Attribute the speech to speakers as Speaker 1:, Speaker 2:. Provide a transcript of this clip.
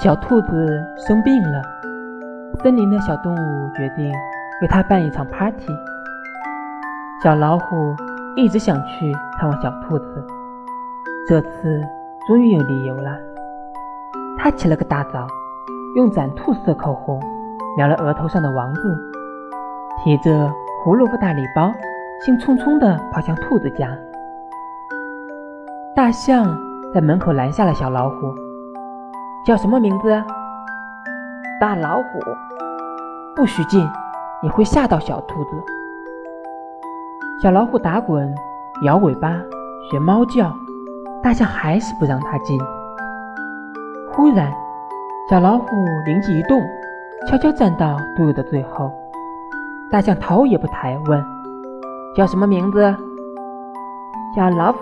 Speaker 1: 小兔子生病了，森林的小动物决定为它办一场 party。小老虎一直想去看望小兔子，这次终于有理由了。它起了个大早，用展兔色口红描了额头上的王字，提着胡萝卜大礼包，兴冲冲地跑向兔子家。大象在门口拦下了小老虎。叫什么名字？
Speaker 2: 大老虎。
Speaker 1: 不许进，你会吓到小兔子。小老虎打滚，摇尾巴，学猫叫。大象还是不让它进。忽然，小老虎灵机一动，悄悄站到队伍的最后。大象头也不抬，问：“叫什么名字？”
Speaker 2: 小老虎。